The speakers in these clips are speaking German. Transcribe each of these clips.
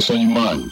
same mind.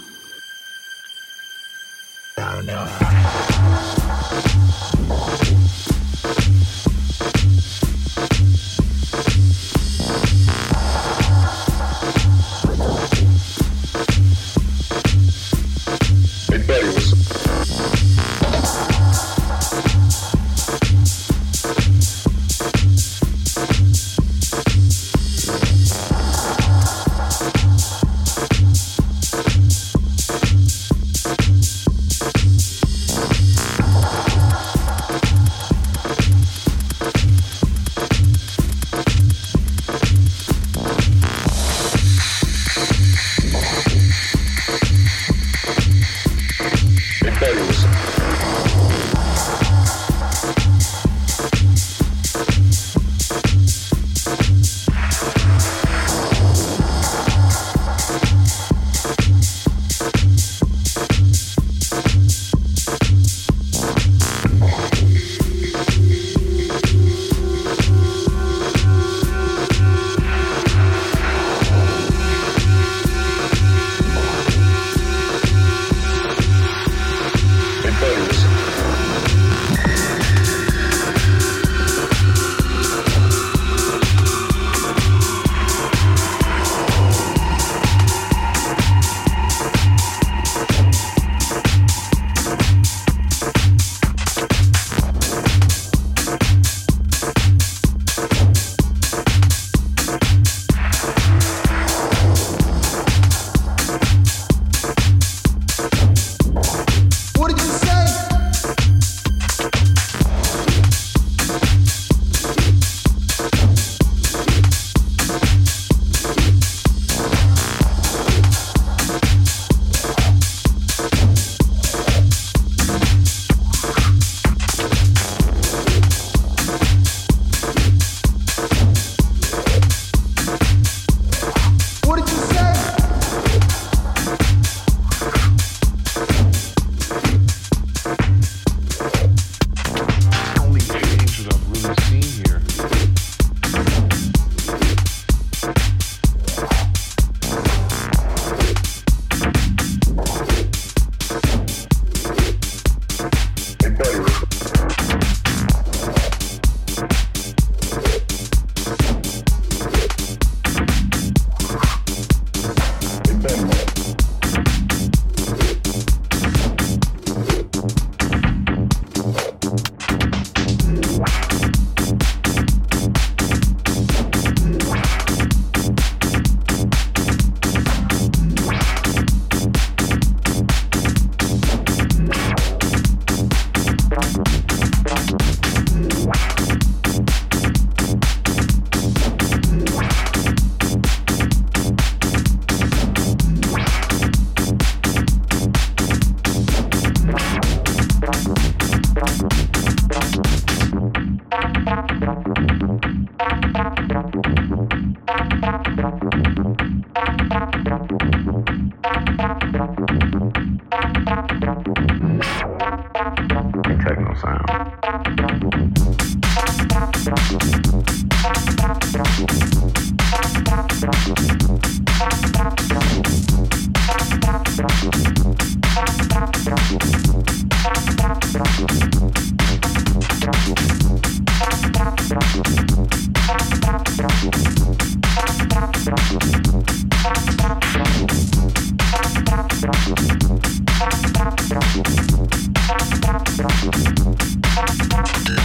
Thank you.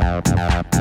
Música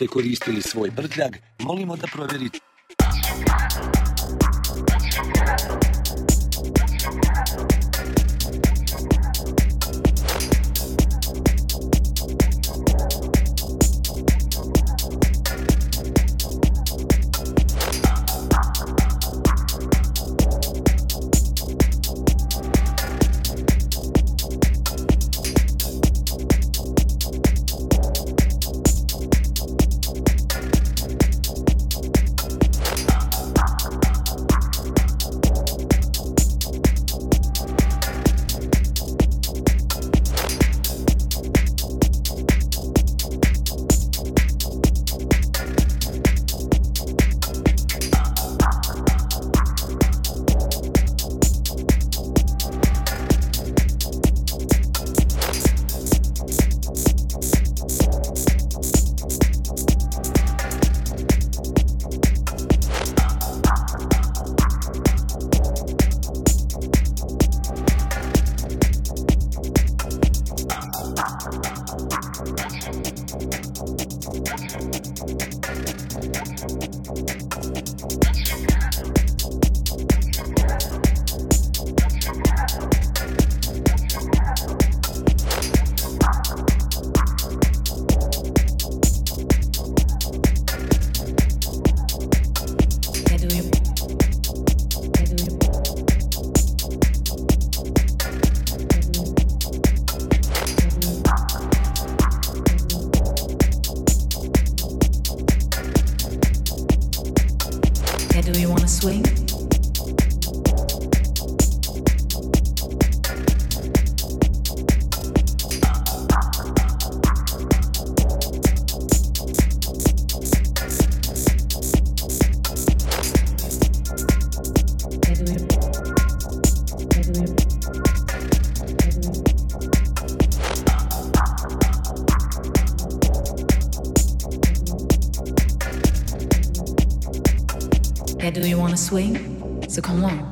ste koristili svoj prtljag, molimo da provjerite. swing? So come on.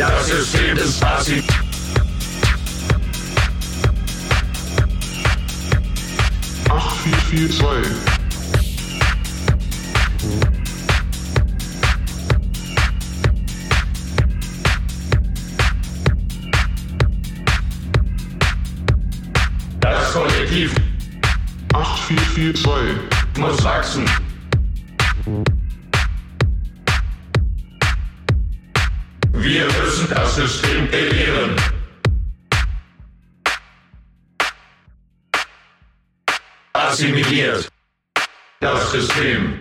Das System des Passiv. Acht vier vier zwei. Das Kollektiv Acht vier vier zwei. muss wachsen. Assimiliert. Das System.